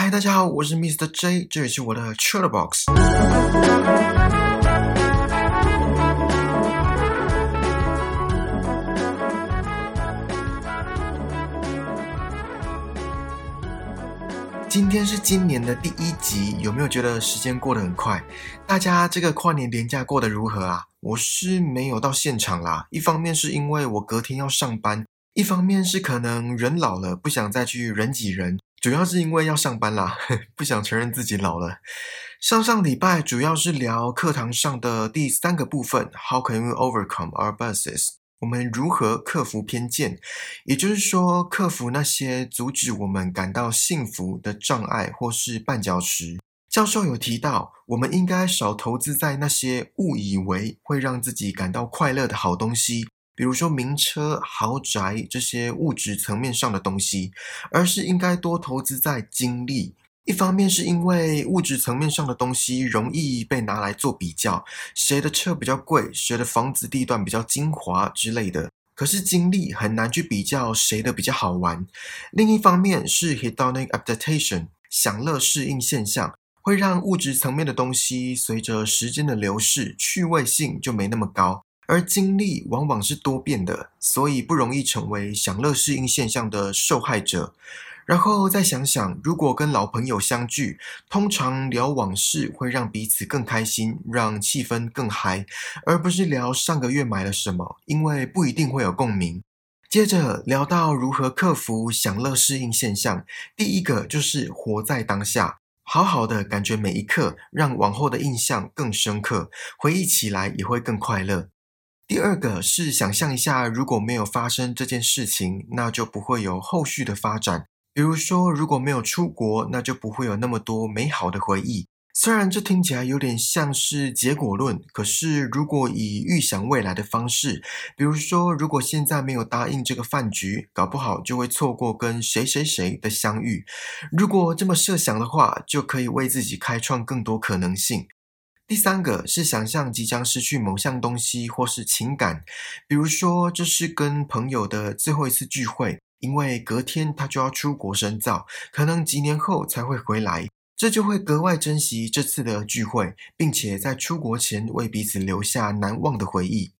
嗨，大家好，我是 Mr. J，这里是我的 Chill Box。今天是今年的第一集，有没有觉得时间过得很快？大家这个跨年连假过得如何啊？我是没有到现场啦，一方面是因为我隔天要上班，一方面是可能人老了不想再去人挤人，主要是因为要上班啦，不想承认自己老了。上上礼拜主要是聊课堂上的第三个部分，How can we overcome our biases？我们如何克服偏见？也就是说，克服那些阻止我们感到幸福的障碍或是绊脚石。教授有提到，我们应该少投资在那些误以为会让自己感到快乐的好东西，比如说名车、豪宅这些物质层面上的东西，而是应该多投资在精力。一方面是因为物质层面上的东西容易被拿来做比较，谁的车比较贵，谁的房子地段比较精华之类的。可是精力很难去比较谁的比较好玩。另一方面是 hedonic adaptation 享乐适应现象，会让物质层面的东西随着时间的流逝，趣味性就没那么高。而经历往往是多变的，所以不容易成为享乐适应现象的受害者。然后再想想，如果跟老朋友相聚，通常聊往事会让彼此更开心，让气氛更嗨，而不是聊上个月买了什么，因为不一定会有共鸣。接着聊到如何克服享乐适应现象，第一个就是活在当下，好好的感觉每一刻，让往后的印象更深刻，回忆起来也会更快乐。第二个是想象一下，如果没有发生这件事情，那就不会有后续的发展。比如说，如果没有出国，那就不会有那么多美好的回忆。虽然这听起来有点像是结果论，可是如果以预想未来的方式，比如说，如果现在没有答应这个饭局，搞不好就会错过跟谁谁谁的相遇。如果这么设想的话，就可以为自己开创更多可能性。第三个是想象即将失去某项东西或是情感，比如说这是跟朋友的最后一次聚会。因为隔天他就要出国深造，可能几年后才会回来，这就会格外珍惜这次的聚会，并且在出国前为彼此留下难忘的回忆。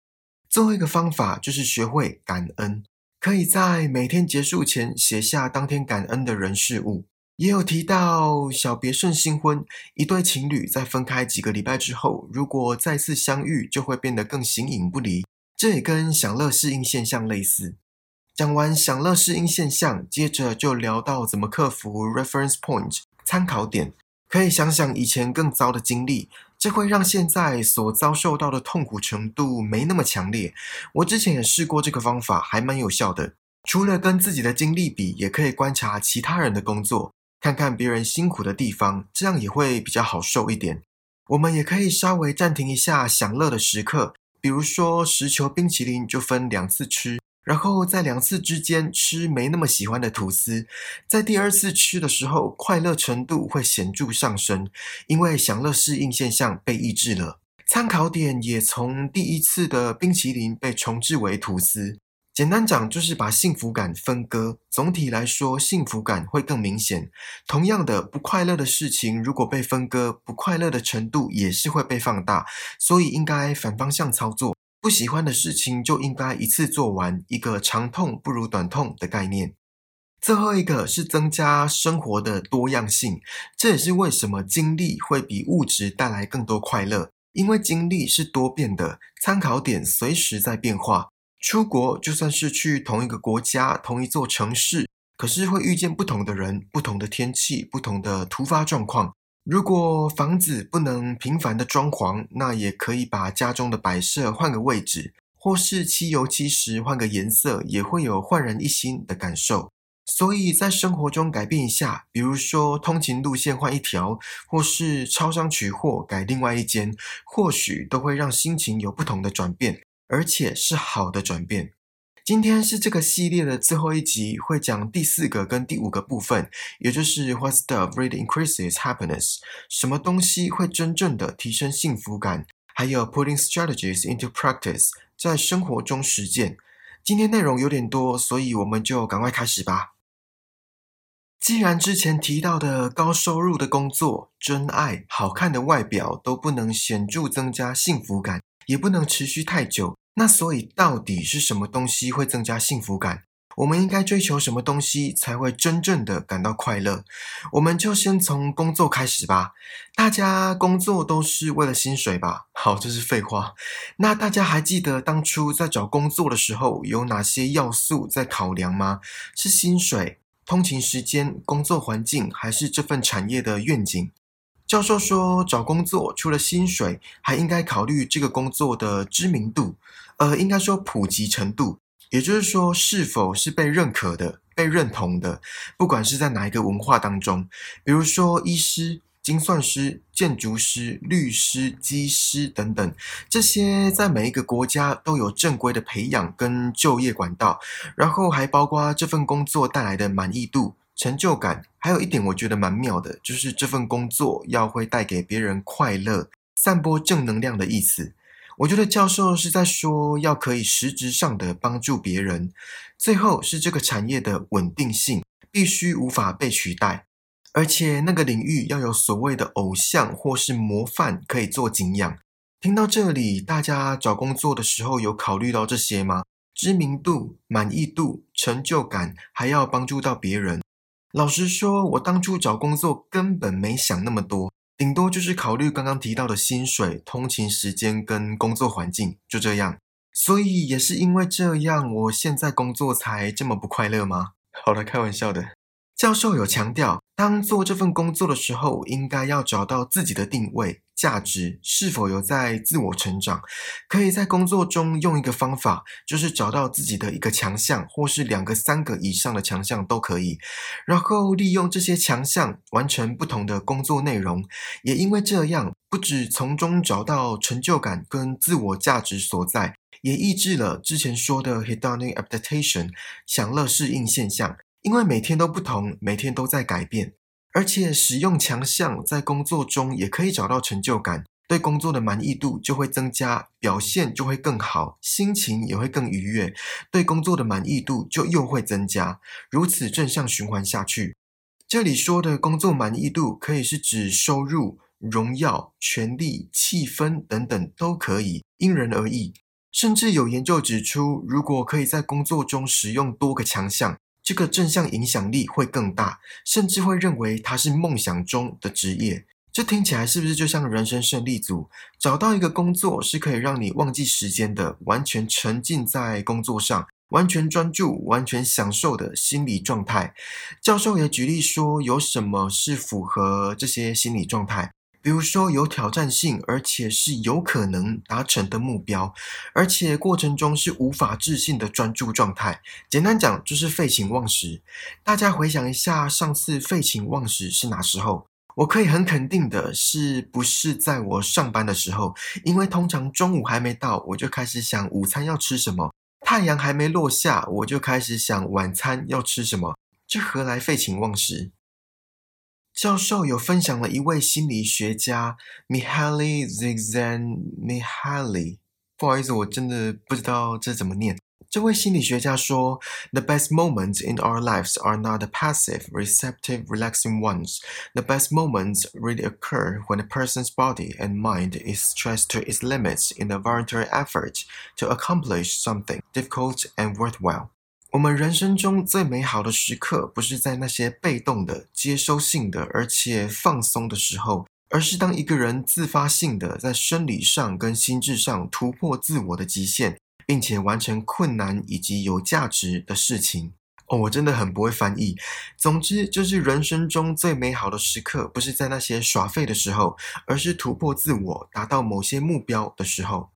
最后一个方法就是学会感恩，可以在每天结束前写下当天感恩的人事物。也有提到小别胜新婚，一对情侣在分开几个礼拜之后，如果再次相遇，就会变得更形影不离。这也跟享乐适应现象类似。讲完享乐适应现象，接着就聊到怎么克服 reference point 参考点。可以想想以前更糟的经历，这会让现在所遭受到的痛苦程度没那么强烈。我之前也试过这个方法，还蛮有效的。除了跟自己的经历比，也可以观察其他人的工作，看看别人辛苦的地方，这样也会比较好受一点。我们也可以稍微暂停一下享乐的时刻，比如说十球冰淇淋就分两次吃。然后在两次之间吃没那么喜欢的吐司，在第二次吃的时候，快乐程度会显著上升，因为享乐适应现象被抑制了。参考点也从第一次的冰淇淋被重置为吐司。简单讲就是把幸福感分割。总体来说，幸福感会更明显。同样的，不快乐的事情如果被分割，不快乐的程度也是会被放大。所以应该反方向操作。不喜欢的事情就应该一次做完，一个长痛不如短痛的概念。最后一个是增加生活的多样性，这也是为什么经历会比物质带来更多快乐，因为经历是多变的，参考点随时在变化。出国就算是去同一个国家、同一座城市，可是会遇见不同的人、不同的天气、不同的突发状况。如果房子不能频繁的装潢，那也可以把家中的摆设换个位置，或是漆油漆时换个颜色，也会有焕然一新的感受。所以在生活中改变一下，比如说通勤路线换一条，或是超商取货改另外一间，或许都会让心情有不同的转变，而且是好的转变。今天是这个系列的最后一集，会讲第四个跟第五个部分，也就是 What's the really increases happiness？什么东西会真正的提升幸福感？还有 Putting strategies into practice，在生活中实践。今天内容有点多，所以我们就赶快开始吧。既然之前提到的高收入的工作、真爱、好看的外表都不能显著增加幸福感，也不能持续太久，那所以到底是什么东西会增加幸福感？我们应该追求什么东西才会真正的感到快乐？我们就先从工作开始吧。大家工作都是为了薪水吧？好，这是废话。那大家还记得当初在找工作的时候有哪些要素在考量吗？是薪水、通勤时间、工作环境，还是这份产业的愿景？教授说，找工作除了薪水，还应该考虑这个工作的知名度，呃，应该说普及程度。也就是说，是否是被认可的、被认同的，不管是在哪一个文化当中，比如说医师、精算师、建筑师、律师、机师等等，这些在每一个国家都有正规的培养跟就业管道，然后还包括这份工作带来的满意度、成就感，还有一点我觉得蛮妙的，就是这份工作要会带给别人快乐、散播正能量的意思。我觉得教授是在说，要可以实质上的帮助别人。最后是这个产业的稳定性，必须无法被取代，而且那个领域要有所谓的偶像或是模范可以做景仰。听到这里，大家找工作的时候有考虑到这些吗？知名度、满意度、成就感，还要帮助到别人。老实说，我当初找工作根本没想那么多。顶多就是考虑刚刚提到的薪水、通勤时间跟工作环境，就这样。所以也是因为这样，我现在工作才这么不快乐吗？好了，开玩笑的。教授有强调，当做这份工作的时候，应该要找到自己的定位。价值是否有在自我成长？可以在工作中用一个方法，就是找到自己的一个强项，或是两个、三个以上的强项都可以。然后利用这些强项完成不同的工作内容。也因为这样，不止从中找到成就感跟自我价值所在，也抑制了之前说的 hedonic adaptation 享乐适应现象。因为每天都不同，每天都在改变。而且使用强项在工作中也可以找到成就感，对工作的满意度就会增加，表现就会更好，心情也会更愉悦，对工作的满意度就又会增加，如此正向循环下去。这里说的工作满意度可以是指收入、荣耀、权力、气氛等等都可以，因人而异。甚至有研究指出，如果可以在工作中使用多个强项。这个正向影响力会更大，甚至会认为它是梦想中的职业。这听起来是不是就像人生胜利组？找到一个工作是可以让你忘记时间的，完全沉浸在工作上，完全专注、完全享受的心理状态。教授也举例说，有什么是符合这些心理状态？比如说有挑战性，而且是有可能达成的目标，而且过程中是无法置信的专注状态。简单讲就是废寝忘食。大家回想一下，上次废寝忘食是哪时候？我可以很肯定的是，不是在我上班的时候，因为通常中午还没到，我就开始想午餐要吃什么；太阳还没落下，我就开始想晚餐要吃什么。这何来废寝忘食？教授有分享了一位心理学家 Mihaly Csikszentmihalyi，不好意思，我真的不知道这怎么念。这位心理学家说：“The best moments in our lives are not the passive, receptive, relaxing ones. The best moments really occur when a person's body and mind is stretched to its limits in a voluntary effort to accomplish something difficult and worthwhile.” 我们人生中最美好的时刻，不是在那些被动的、接收性的，而且放松的时候，而是当一个人自发性的在生理上跟心智上突破自我的极限，并且完成困难以及有价值的事情。哦，我真的很不会翻译。总之，就是人生中最美好的时刻，不是在那些耍废的时候，而是突破自我、达到某些目标的时候。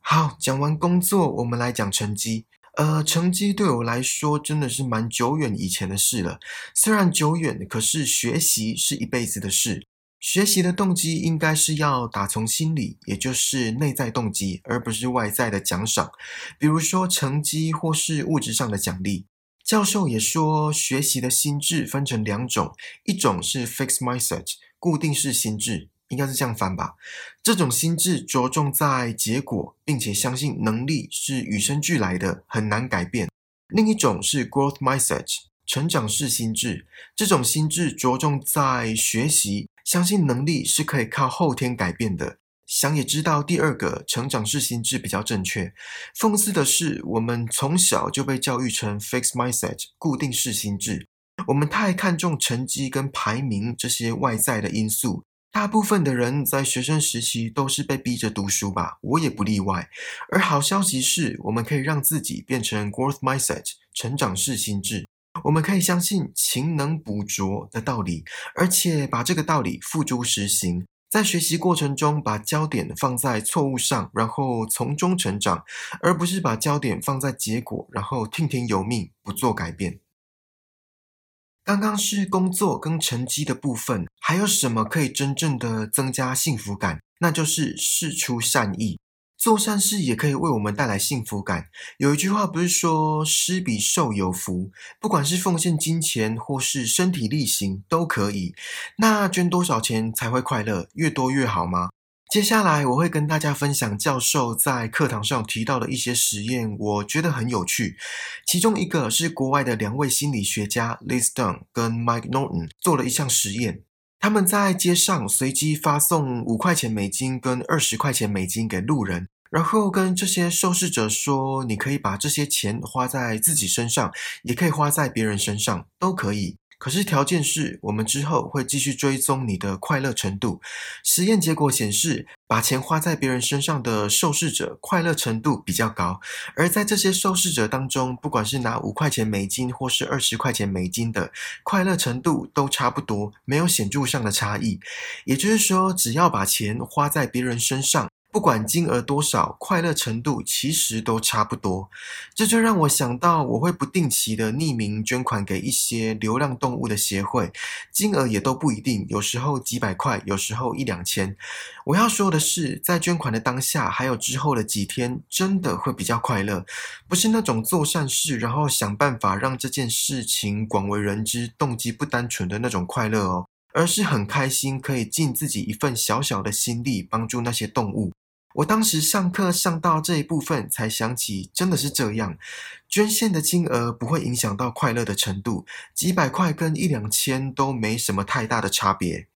好，讲完工作，我们来讲成绩。呃，成绩对我来说真的是蛮久远以前的事了。虽然久远，可是学习是一辈子的事。学习的动机应该是要打从心里，也就是内在动机，而不是外在的奖赏，比如说成绩或是物质上的奖励。教授也说，学习的心智分成两种，一种是 fixed mindset，固定式心智。应该是这样翻吧。这种心智着重在结果，并且相信能力是与生俱来的，很难改变。另一种是 growth mindset，成长式心智。这种心智着重在学习，相信能力是可以靠后天改变的。想也知道，第二个成长式心智比较正确。讽刺的是，我们从小就被教育成 fixed mindset 固定式心智，我们太看重成绩跟排名这些外在的因素。大部分的人在学生时期都是被逼着读书吧，我也不例外。而好消息是，我们可以让自己变成 growth mindset 成长式心智，我们可以相信勤能补拙的道理，而且把这个道理付诸实行。在学习过程中，把焦点放在错误上，然后从中成长，而不是把焦点放在结果，然后听天由命，不做改变。刚刚是工作跟成绩的部分，还有什么可以真正的增加幸福感？那就是事出善意。做善事也可以为我们带来幸福感。有一句话不是说“施比受有福”，不管是奉献金钱或是身体力行都可以。那捐多少钱才会快乐？越多越好吗？接下来我会跟大家分享教授在课堂上提到的一些实验，我觉得很有趣。其中一个是国外的两位心理学家 Liz Dunn 跟 Mike Norton 做了一项实验。他们在街上随机发送五块钱美金跟二十块钱美金给路人，然后跟这些受试者说：“你可以把这些钱花在自己身上，也可以花在别人身上，都可以。”可是条件是我们之后会继续追踪你的快乐程度。实验结果显示，把钱花在别人身上的受试者快乐程度比较高。而在这些受试者当中，不管是拿五块钱美金或是二十块钱美金的，快乐程度都差不多，没有显著上的差异。也就是说，只要把钱花在别人身上。不管金额多少，快乐程度其实都差不多。这就让我想到，我会不定期的匿名捐款给一些流浪动物的协会，金额也都不一定，有时候几百块，有时候一两千。我要说的是，在捐款的当下，还有之后的几天，真的会比较快乐，不是那种做善事，然后想办法让这件事情广为人知，动机不单纯的那种快乐哦，而是很开心，可以尽自己一份小小的心力，帮助那些动物。我当时上课上到这一部分，才想起真的是这样，捐献的金额不会影响到快乐的程度，几百块跟一两千都没什么太大的差别。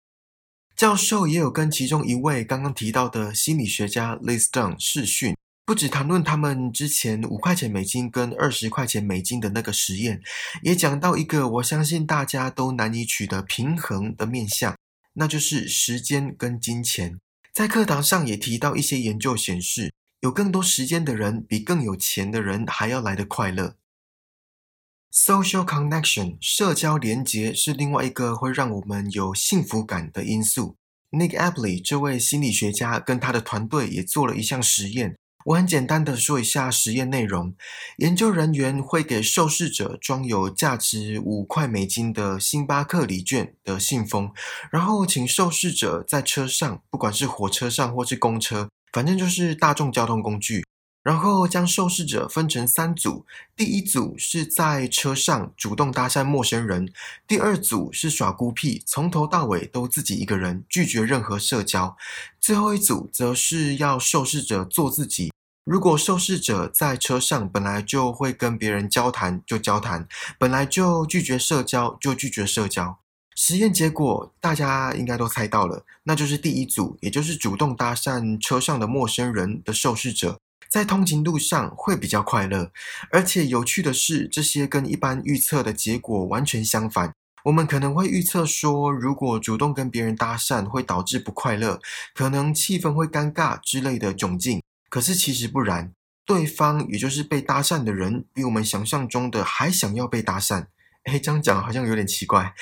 教授也有跟其中一位刚刚提到的心理学家 Liz Dunn 视讯，不止谈论他们之前五块钱美金跟二十块钱美金的那个实验，也讲到一个我相信大家都难以取得平衡的面向，那就是时间跟金钱。在课堂上也提到一些研究显示，有更多时间的人比更有钱的人还要来得快乐。Social connection 社交连结是另外一个会让我们有幸福感的因素。Nick Abley 这位心理学家跟他的团队也做了一项实验。我很简单的说一下实验内容。研究人员会给受试者装有价值五块美金的星巴克礼券的信封，然后请受试者在车上，不管是火车上或是公车，反正就是大众交通工具，然后将受试者分成三组。第一组是在车上主动搭讪陌生人，第二组是耍孤僻，从头到尾都自己一个人，拒绝任何社交，最后一组则是要受试者做自己。如果受试者在车上本来就会跟别人交谈，就交谈；本来就拒绝社交，就拒绝社交。实验结果大家应该都猜到了，那就是第一组，也就是主动搭讪车上的陌生人的受试者，在通勤路上会比较快乐。而且有趣的是，这些跟一般预测的结果完全相反。我们可能会预测说，如果主动跟别人搭讪会导致不快乐，可能气氛会尴尬之类的窘境。可是其实不然，对方也就是被搭讪的人，比我们想象中的还想要被搭讪。哎，这样讲好像有点奇怪。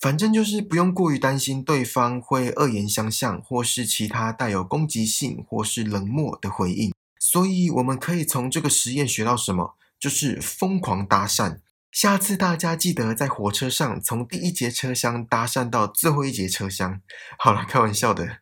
反正就是不用过于担心对方会恶言相向，或是其他带有攻击性或是冷漠的回应。所以我们可以从这个实验学到什么？就是疯狂搭讪。下次大家记得在火车上从第一节车厢搭讪到最后一节车厢。好了，开玩笑的。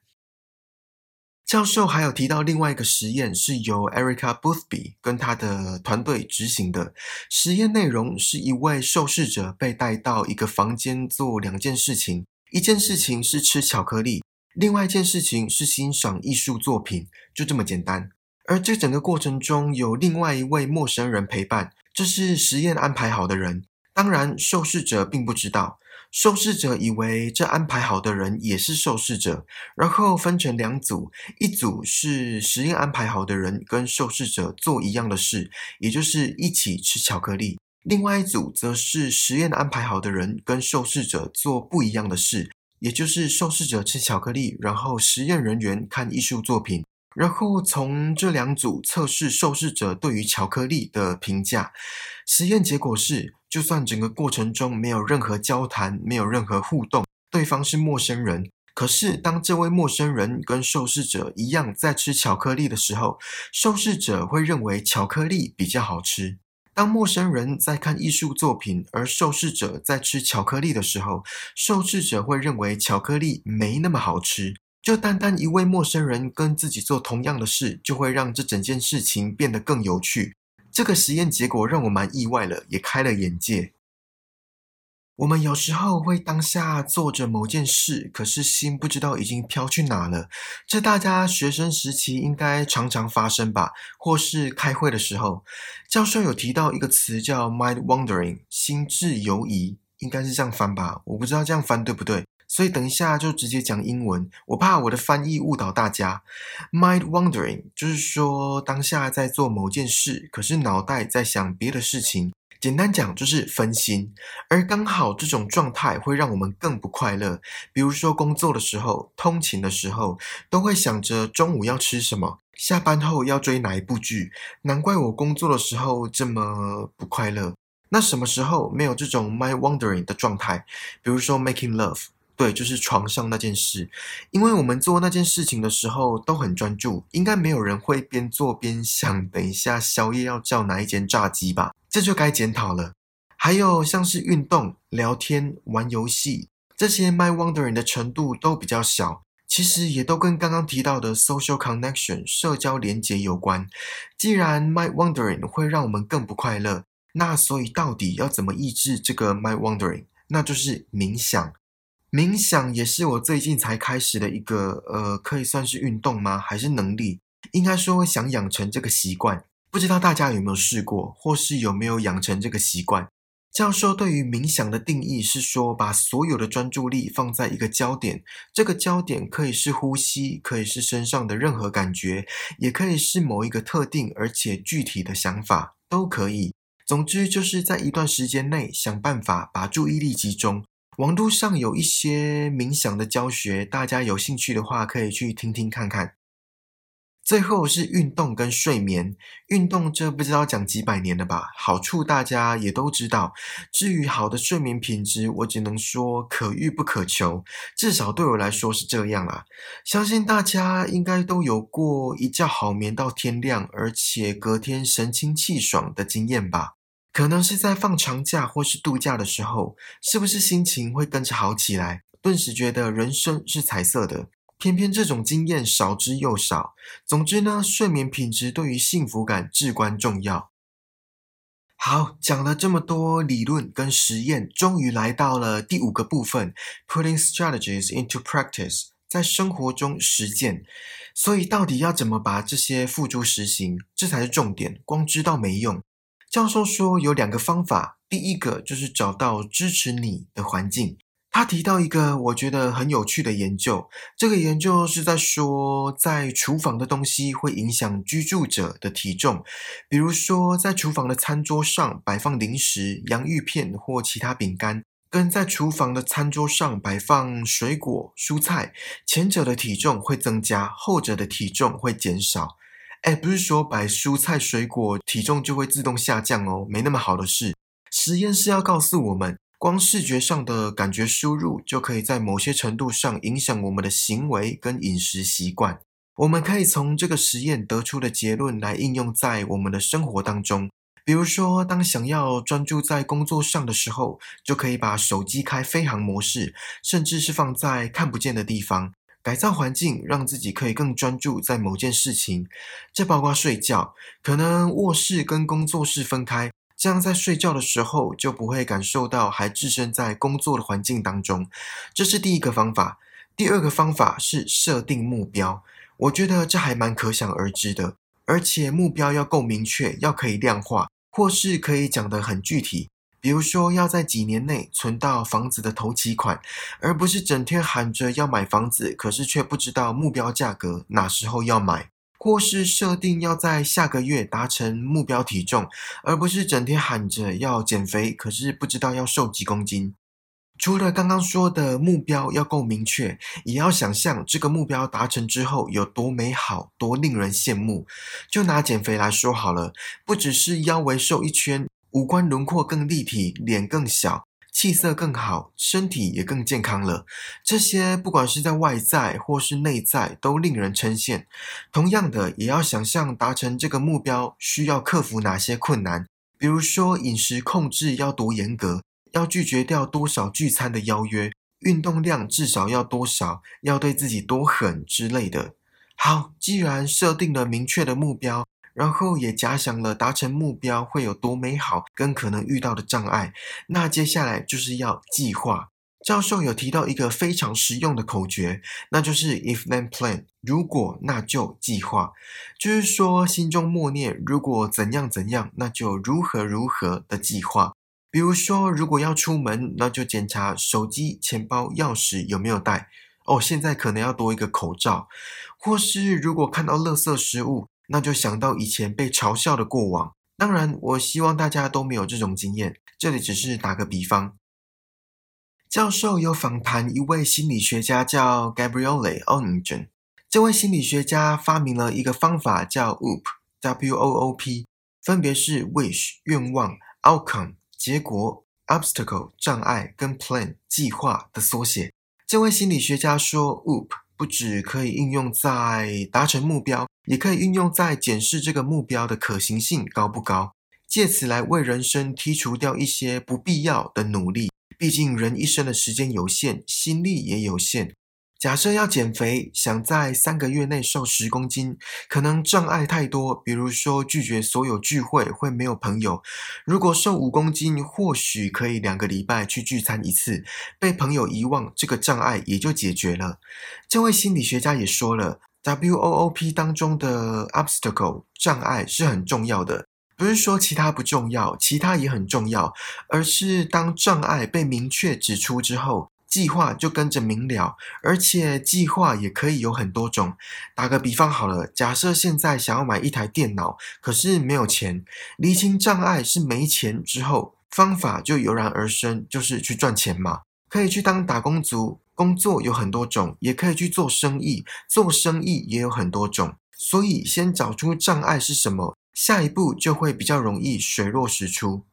教授还有提到另外一个实验，是由 Erica Boothby 跟他的团队执行的。实验内容是一位受试者被带到一个房间做两件事情，一件事情是吃巧克力，另外一件事情是欣赏艺术作品，就这么简单。而这整个过程中有另外一位陌生人陪伴，这是实验安排好的人。当然，受试者并不知道。受试者以为这安排好的人也是受试者，然后分成两组，一组是实验安排好的人跟受试者做一样的事，也就是一起吃巧克力；另外一组则是实验安排好的人跟受试者做不一样的事，也就是受试者吃巧克力，然后实验人员看艺术作品。然后从这两组测试受试者对于巧克力的评价。实验结果是，就算整个过程中没有任何交谈，没有任何互动，对方是陌生人，可是当这位陌生人跟受试者一样在吃巧克力的时候，受试者会认为巧克力比较好吃。当陌生人在看艺术作品，而受试者在吃巧克力的时候，受试者会认为巧克力没那么好吃。就单单一位陌生人跟自己做同样的事，就会让这整件事情变得更有趣。这个实验结果让我蛮意外了，也开了眼界。我们有时候会当下做着某件事，可是心不知道已经飘去哪了。这大家学生时期应该常常发生吧？或是开会的时候，教授有提到一个词叫 “mind wandering”，心智游移，应该是这样翻吧？我不知道这样翻对不对。所以等一下就直接讲英文，我怕我的翻译误导大家。Mind wandering 就是说当下在做某件事，可是脑袋在想别的事情。简单讲就是分心，而刚好这种状态会让我们更不快乐。比如说工作的时候、通勤的时候，都会想着中午要吃什么，下班后要追哪一部剧。难怪我工作的时候这么不快乐。那什么时候没有这种 mind wandering 的状态？比如说 making love。对，就是床上那件事，因为我们做那件事情的时候都很专注，应该没有人会边做边想，等一下宵夜要叫哪一间炸鸡吧？这就该检讨了。还有像是运动、聊天、玩游戏这些，my wondering 的程度都比较小，其实也都跟刚刚提到的 social connection 社交连结有关。既然 my wondering 会让我们更不快乐，那所以到底要怎么抑制这个 my wondering？那就是冥想。冥想也是我最近才开始的一个，呃，可以算是运动吗？还是能力？应该说想养成这个习惯，不知道大家有没有试过，或是有没有养成这个习惯？教授对于冥想的定义是说，把所有的专注力放在一个焦点，这个焦点可以是呼吸，可以是身上的任何感觉，也可以是某一个特定而且具体的想法，都可以。总之，就是在一段时间内想办法把注意力集中。网络上有一些冥想的教学，大家有兴趣的话可以去听听看看。最后是运动跟睡眠，运动这不知道讲几百年了吧，好处大家也都知道。至于好的睡眠品质，我只能说可遇不可求，至少对我来说是这样啦。相信大家应该都有过一觉好眠到天亮，而且隔天神清气爽的经验吧。可能是在放长假或是度假的时候，是不是心情会跟着好起来？顿时觉得人生是彩色的。偏偏这种经验少之又少。总之呢，睡眠品质对于幸福感至关重要。好，讲了这么多理论跟实验，终于来到了第五个部分：putting strategies into practice，在生活中实践。所以到底要怎么把这些付诸实行？这才是重点。光知道没用。教授说有两个方法，第一个就是找到支持你的环境。他提到一个我觉得很有趣的研究，这个研究是在说，在厨房的东西会影响居住者的体重。比如说，在厨房的餐桌上摆放零食、洋芋片或其他饼干，跟在厨房的餐桌上摆放水果、蔬菜，前者的体重会增加，后者的体重会减少。哎，不是说摆蔬菜水果体重就会自动下降哦，没那么好的事。实验是要告诉我们，光视觉上的感觉输入就可以在某些程度上影响我们的行为跟饮食习惯。我们可以从这个实验得出的结论来应用在我们的生活当中。比如说，当想要专注在工作上的时候，就可以把手机开飞行模式，甚至是放在看不见的地方。改造环境，让自己可以更专注在某件事情。这包括睡觉，可能卧室跟工作室分开，这样在睡觉的时候就不会感受到还置身在工作的环境当中。这是第一个方法。第二个方法是设定目标，我觉得这还蛮可想而知的，而且目标要够明确，要可以量化，或是可以讲得很具体。比如说要在几年内存到房子的头期款，而不是整天喊着要买房子，可是却不知道目标价格哪时候要买。或是设定要在下个月达成目标体重，而不是整天喊着要减肥，可是不知道要瘦几公斤。除了刚刚说的目标要够明确，也要想象这个目标达成之后有多美好、多令人羡慕。就拿减肥来说好了，不只是腰围瘦一圈，五官轮廓更立体，脸更小。气色更好，身体也更健康了。这些不管是在外在或是内在，都令人称羡。同样的，也要想象达成这个目标需要克服哪些困难，比如说饮食控制要多严格，要拒绝掉多少聚餐的邀约，运动量至少要多少，要对自己多狠之类的。好，既然设定了明确的目标。然后也假想了达成目标会有多美好，跟可能遇到的障碍。那接下来就是要计划。教授有提到一个非常实用的口诀，那就是 if then plan。如果那就计划，就是说心中默念如果怎样怎样，那就如何如何的计划。比如说，如果要出门，那就检查手机、钱包、钥匙有没有带。哦，现在可能要多一个口罩。或是如果看到垃圾食物。那就想到以前被嘲笑的过往。当然，我希望大家都没有这种经验。这里只是打个比方。教授有访谈一位心理学家，叫 Gabriele Oningen。这位心理学家发明了一个方法，叫 WOOP，W-O-O-P，分别是 wish 愿望、outcome 结果、obstacle 障碍跟 plan 计划的缩写。这位心理学家说，WOOP 不只可以应用在达成目标。也可以应用在检视这个目标的可行性高不高，借此来为人生剔除掉一些不必要的努力。毕竟人一生的时间有限，心力也有限。假设要减肥，想在三个月内瘦十公斤，可能障碍太多，比如说拒绝所有聚会，会没有朋友。如果瘦五公斤，或许可以两个礼拜去聚餐一次，被朋友遗忘，这个障碍也就解决了。这位心理学家也说了。WOOP 当中的 obstacle 障碍是很重要的，不是说其他不重要，其他也很重要，而是当障碍被明确指出之后，计划就跟着明了，而且计划也可以有很多种。打个比方好了，假设现在想要买一台电脑，可是没有钱，厘清障碍是没钱之后，方法就油然而生，就是去赚钱嘛，可以去当打工族。工作有很多种，也可以去做生意。做生意也有很多种，所以先找出障碍是什么，下一步就会比较容易水落石出。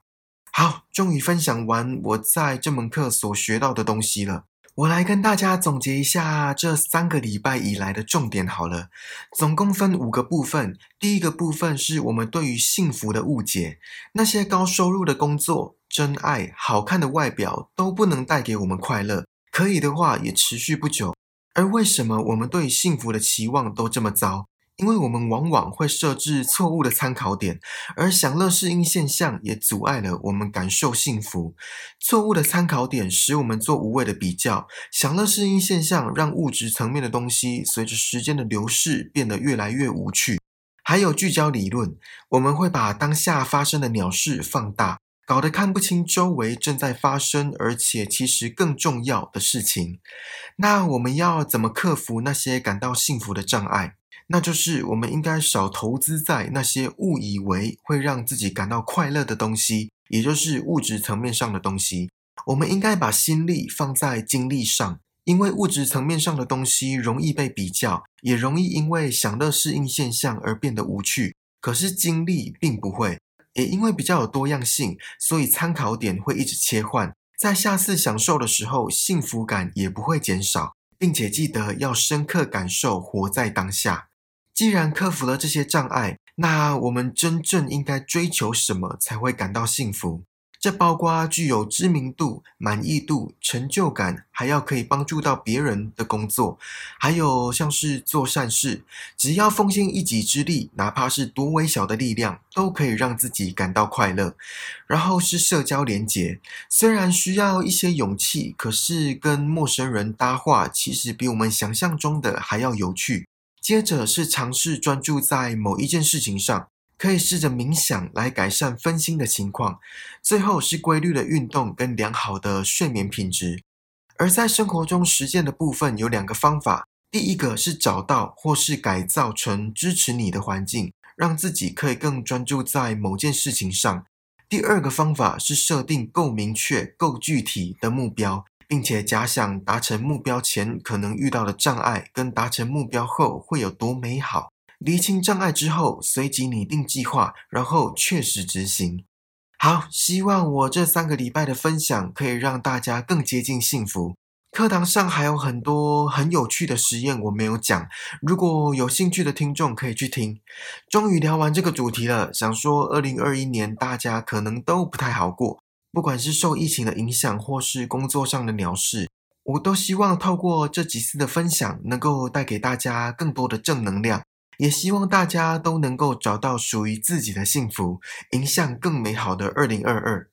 好，终于分享完我在这门课所学到的东西了。我来跟大家总结一下这三个礼拜以来的重点好了，总共分五个部分。第一个部分是我们对于幸福的误解，那些高收入的工作、真爱、好看的外表都不能带给我们快乐。可以的话也持续不久，而为什么我们对幸福的期望都这么糟？因为我们往往会设置错误的参考点，而享乐适应现象也阻碍了我们感受幸福。错误的参考点使我们做无谓的比较，享乐适应现象让物质层面的东西随着时间的流逝变得越来越无趣。还有聚焦理论，我们会把当下发生的鸟事放大。搞得看不清周围正在发生，而且其实更重要的事情。那我们要怎么克服那些感到幸福的障碍？那就是我们应该少投资在那些误以为会让自己感到快乐的东西，也就是物质层面上的东西。我们应该把心力放在精力上，因为物质层面上的东西容易被比较，也容易因为享乐适应现象而变得无趣。可是精力并不会。也因为比较有多样性，所以参考点会一直切换，在下次享受的时候，幸福感也不会减少，并且记得要深刻感受活在当下。既然克服了这些障碍，那我们真正应该追求什么才会感到幸福？这包括具有知名度、满意度、成就感，还要可以帮助到别人的工作，还有像是做善事，只要奉献一己之力，哪怕是多微小的力量，都可以让自己感到快乐。然后是社交连结，虽然需要一些勇气，可是跟陌生人搭话，其实比我们想象中的还要有趣。接着是尝试专注在某一件事情上。可以试着冥想来改善分心的情况。最后是规律的运动跟良好的睡眠品质。而在生活中实践的部分有两个方法，第一个是找到或是改造成支持你的环境，让自己可以更专注在某件事情上。第二个方法是设定够明确、够具体的目标，并且假想达成目标前可能遇到的障碍，跟达成目标后会有多美好。厘清障碍之后，随即拟定计划，然后确实执行。好，希望我这三个礼拜的分享可以让大家更接近幸福。课堂上还有很多很有趣的实验我没有讲，如果有兴趣的听众可以去听。终于聊完这个主题了，想说二零二一年大家可能都不太好过，不管是受疫情的影响，或是工作上的鸟事，我都希望透过这几次的分享，能够带给大家更多的正能量，也希望大家都能够找到属于自己的幸福，迎向更美好的二零二二。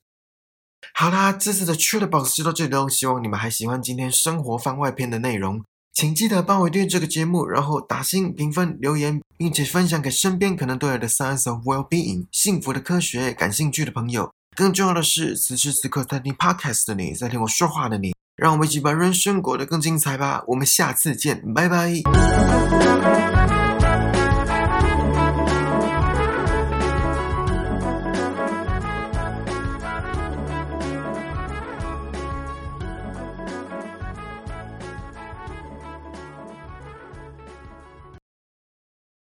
好啦，这次的 t r a d Box 就到这里喽。希望你们还喜欢今天生活番外篇的内容，请记得帮我订阅这个节目，然后打星、评分、留言，并且分享给身边可能对我的 Science of Well-being 幸福的科学感兴趣的朋友。更重要的是，此时此刻在听 Podcast 的你，在听我说话的你，让我们一起把人生过得更精彩吧。我们下次见，拜拜。